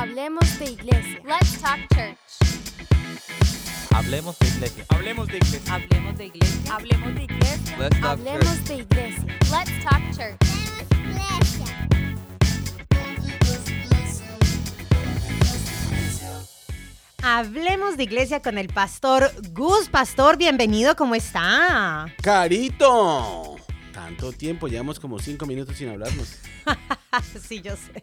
Hablemos de iglesia. Let's talk church. Hablemos de iglesia. Hablemos de iglesia. Hablemos de iglesia. Hablemos de iglesia. Let's talk Hablemos de iglesia. Let's talk church. Hablemos de iglesia con el pastor Gus. Pastor, bienvenido, ¿cómo está? Carito. Tanto tiempo, llevamos como cinco minutos sin hablarnos. sí, yo sé.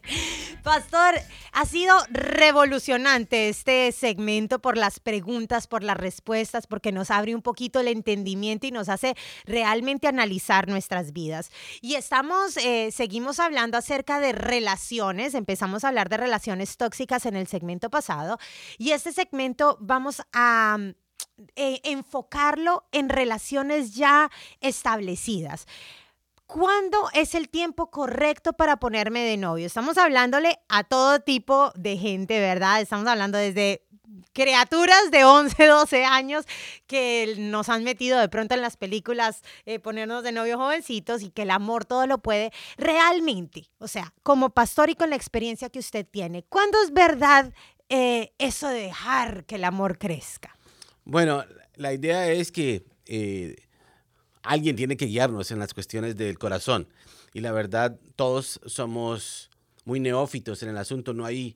Pastor, ha sido revolucionante este segmento por las preguntas, por las respuestas, porque nos abre un poquito el entendimiento y nos hace realmente analizar nuestras vidas. Y estamos, eh, seguimos hablando acerca de relaciones, empezamos a hablar de relaciones tóxicas en el segmento pasado, y este segmento vamos a eh, enfocarlo en relaciones ya establecidas. ¿Cuándo es el tiempo correcto para ponerme de novio? Estamos hablándole a todo tipo de gente, ¿verdad? Estamos hablando desde criaturas de 11, 12 años que nos han metido de pronto en las películas eh, ponernos de novio jovencitos y que el amor todo lo puede. Realmente, o sea, como pastor y con la experiencia que usted tiene, ¿cuándo es verdad eh, eso de dejar que el amor crezca? Bueno, la idea es que eh, alguien tiene que guiarnos en las cuestiones del corazón. Y la verdad, todos somos muy neófitos en el asunto. No hay,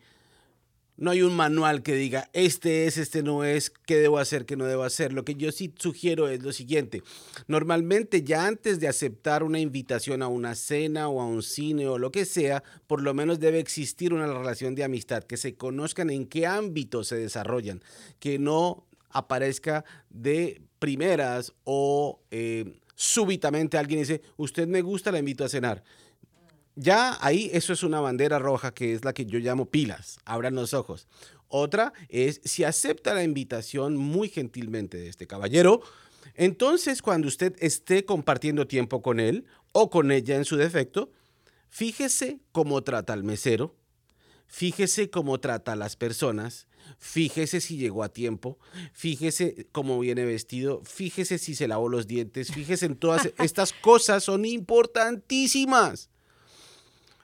no hay un manual que diga, este es, este no es, qué debo hacer, qué no debo hacer. Lo que yo sí sugiero es lo siguiente. Normalmente ya antes de aceptar una invitación a una cena o a un cine o lo que sea, por lo menos debe existir una relación de amistad, que se conozcan en qué ámbito se desarrollan, que no aparezca de primeras o eh, súbitamente alguien dice, usted me gusta, la invito a cenar. Ya ahí eso es una bandera roja que es la que yo llamo pilas, abran los ojos. Otra es si acepta la invitación muy gentilmente de este caballero, entonces cuando usted esté compartiendo tiempo con él o con ella en su defecto, fíjese cómo trata al mesero, fíjese cómo trata a las personas, fíjese si llegó a tiempo, fíjese cómo viene vestido, fíjese si se lavó los dientes, fíjese en todas estas cosas, son importantísimas.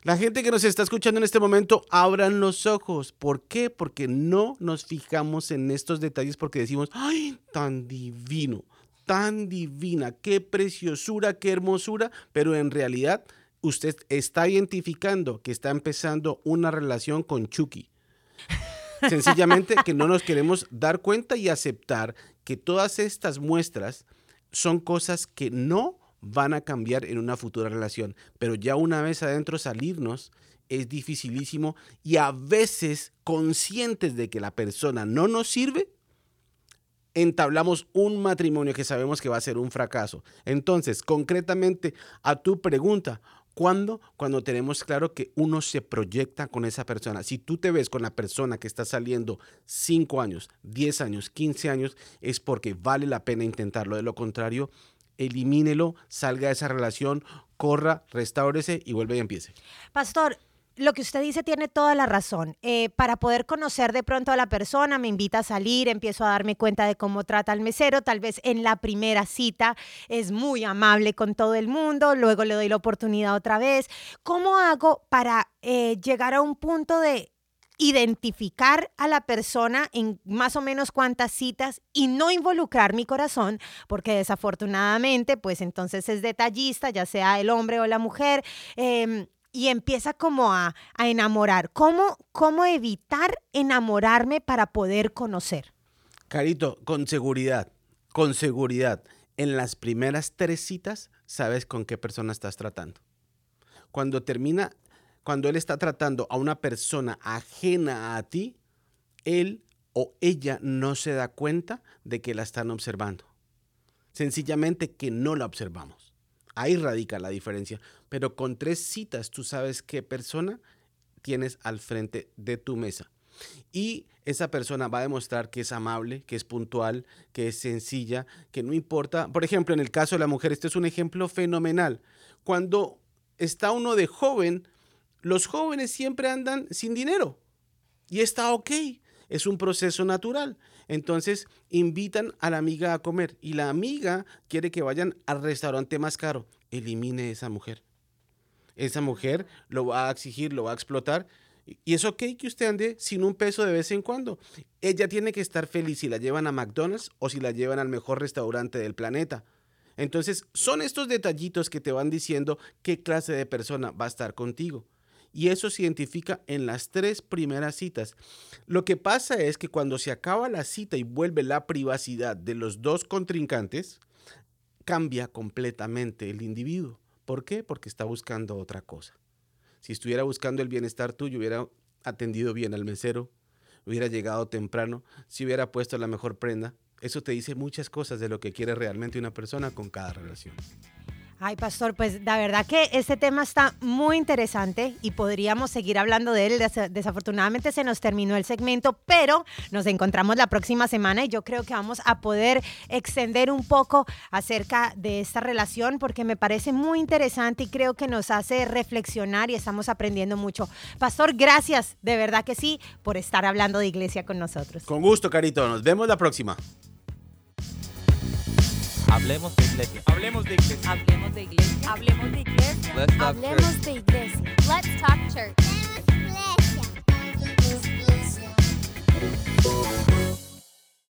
La gente que nos está escuchando en este momento, abran los ojos. ¿Por qué? Porque no nos fijamos en estos detalles porque decimos, ay, tan divino, tan divina, qué preciosura, qué hermosura, pero en realidad usted está identificando que está empezando una relación con Chucky. Sencillamente que no nos queremos dar cuenta y aceptar que todas estas muestras son cosas que no van a cambiar en una futura relación, pero ya una vez adentro salirnos es dificilísimo y a veces conscientes de que la persona no nos sirve, entablamos un matrimonio que sabemos que va a ser un fracaso. Entonces, concretamente a tu pregunta, ¿Cuándo? Cuando tenemos claro que uno se proyecta con esa persona. Si tú te ves con la persona que está saliendo 5 años, 10 años, 15 años, es porque vale la pena intentarlo. De lo contrario, elimínelo, salga de esa relación, corra, restáurese y vuelve y empiece. Pastor, lo que usted dice tiene toda la razón. Eh, para poder conocer de pronto a la persona, me invita a salir, empiezo a darme cuenta de cómo trata al mesero. Tal vez en la primera cita es muy amable con todo el mundo, luego le doy la oportunidad otra vez. ¿Cómo hago para eh, llegar a un punto de identificar a la persona en más o menos cuántas citas y no involucrar mi corazón, porque desafortunadamente, pues entonces es detallista, ya sea el hombre o la mujer. Eh, y empieza como a, a enamorar. ¿Cómo, ¿Cómo evitar enamorarme para poder conocer? Carito, con seguridad, con seguridad, en las primeras tres citas sabes con qué persona estás tratando. Cuando termina, cuando él está tratando a una persona ajena a ti, él o ella no se da cuenta de que la están observando. Sencillamente que no la observamos. Ahí radica la diferencia. Pero con tres citas tú sabes qué persona tienes al frente de tu mesa. Y esa persona va a demostrar que es amable, que es puntual, que es sencilla, que no importa. Por ejemplo, en el caso de la mujer, este es un ejemplo fenomenal. Cuando está uno de joven, los jóvenes siempre andan sin dinero. Y está ok, es un proceso natural. Entonces invitan a la amiga a comer y la amiga quiere que vayan al restaurante más caro. Elimine esa mujer. Esa mujer lo va a exigir, lo va a explotar Y es ok que usted ande sin un peso de vez en cuando. Ella tiene que estar feliz si la llevan a McDonald's o si la llevan al mejor restaurante del planeta. Entonces, son estos detallitos que te van diciendo qué clase de persona va a estar contigo. Y eso se identifica en las tres primeras citas. Lo que pasa es que cuando se acaba la cita y vuelve la privacidad de los dos contrincantes, cambia completamente el individuo. ¿Por qué? Porque está buscando otra cosa. Si estuviera buscando el bienestar tuyo, hubiera atendido bien al mesero, hubiera llegado temprano, si hubiera puesto la mejor prenda. Eso te dice muchas cosas de lo que quiere realmente una persona con cada relación. Ay, pastor, pues la verdad que este tema está muy interesante y podríamos seguir hablando de él. Des- Desafortunadamente se nos terminó el segmento, pero nos encontramos la próxima semana y yo creo que vamos a poder extender un poco acerca de esta relación porque me parece muy interesante y creo que nos hace reflexionar y estamos aprendiendo mucho. Pastor, gracias, de verdad que sí, por estar hablando de iglesia con nosotros. Con gusto, Carito. Nos vemos la próxima. Hablemos de iglesia. Hablemos de iglesia. Hablemos de iglesia. Hablemos de iglesia. Let's talk Hablemos church. de iglesia. Let's talk church. Hablemos iglesia.